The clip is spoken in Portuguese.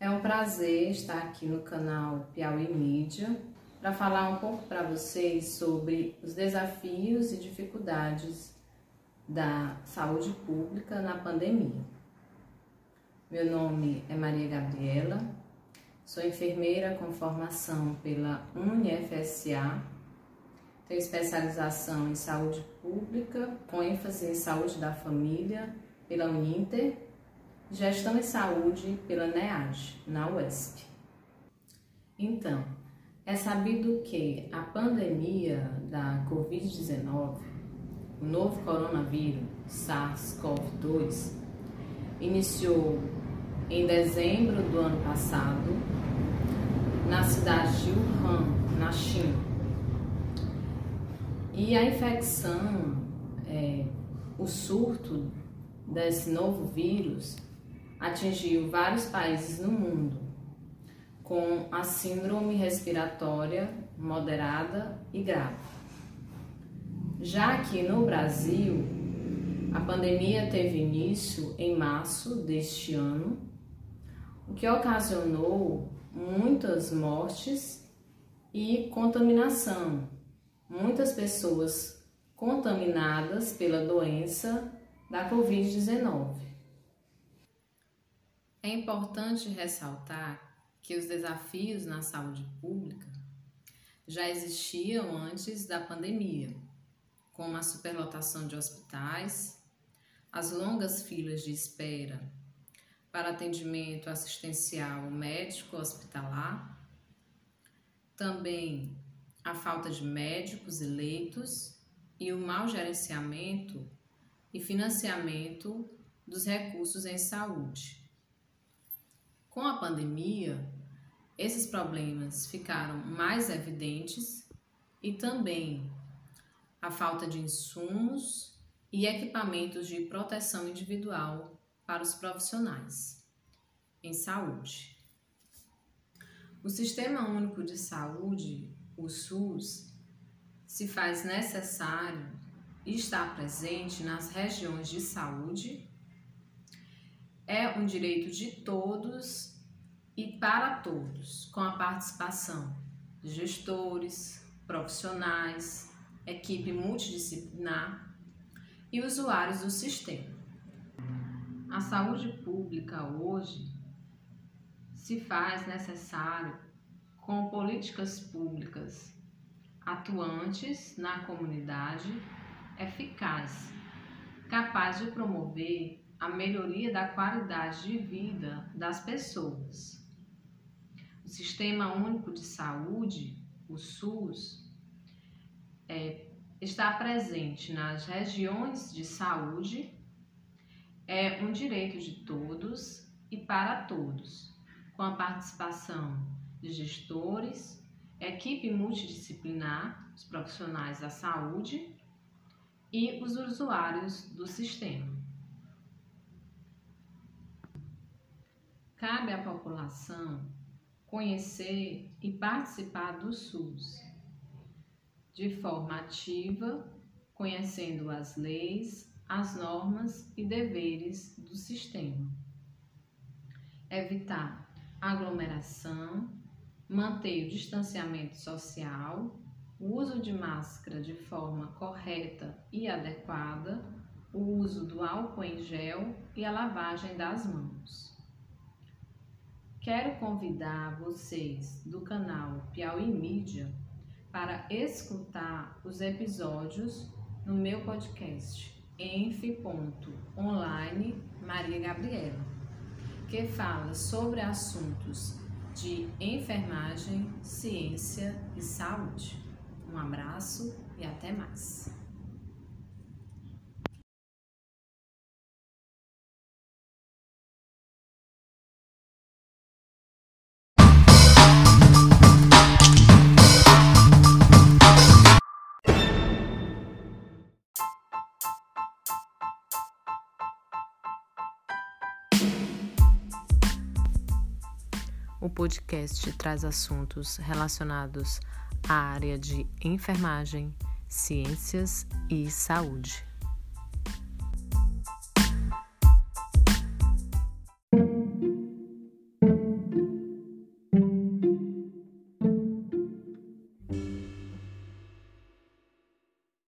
É um prazer estar aqui no canal Piauí Mídia para falar um pouco para vocês sobre os desafios e dificuldades da saúde pública na pandemia. Meu nome é Maria Gabriela, sou enfermeira com formação pela UniFSA, tenho especialização em saúde pública com ênfase em saúde da família pela Uninter, gestão em saúde pela NEAD, na UESP. Então, é sabido que a pandemia da Covid-19, o novo coronavírus SARS-CoV-2, iniciou em dezembro do ano passado na cidade de Wuhan, na China. E a infecção, é, o surto desse novo vírus atingiu vários países no mundo com a síndrome respiratória moderada e grave. Já aqui no Brasil, a pandemia teve início em março deste ano, o que ocasionou muitas mortes e contaminação. Muitas pessoas contaminadas pela doença da Covid-19. É importante ressaltar que os desafios na saúde pública já existiam antes da pandemia, como a superlotação de hospitais, as longas filas de espera para atendimento assistencial médico hospitalar, também a falta de médicos e leitos e o mau gerenciamento e financiamento dos recursos em saúde. Com a pandemia, esses problemas ficaram mais evidentes e também a falta de insumos e equipamentos de proteção individual para os profissionais em saúde. O Sistema Único de Saúde, o SUS, se faz necessário estar presente nas regiões de saúde é um direito de todos e para todos, com a participação de gestores, profissionais, equipe multidisciplinar e usuários do sistema. A saúde pública hoje se faz necessário com políticas públicas atuantes na comunidade, eficazes, capazes de promover a melhoria da qualidade de vida das pessoas. O Sistema Único de Saúde, o SUS, é, está presente nas regiões de saúde, é um direito de todos e para todos, com a participação de gestores, equipe multidisciplinar, os profissionais da saúde e os usuários do sistema. Cabe à população conhecer e participar do SUS de forma ativa, conhecendo as leis, as normas e deveres do sistema. Evitar aglomeração, manter o distanciamento social, o uso de máscara de forma correta e adequada, o uso do álcool em gel e a lavagem das mãos. Quero convidar vocês do canal Piauí Mídia para escutar os episódios no meu podcast enf.online Maria Gabriela, que fala sobre assuntos de enfermagem, ciência e saúde. Um abraço e até mais. O podcast traz assuntos relacionados à área de enfermagem, ciências e saúde.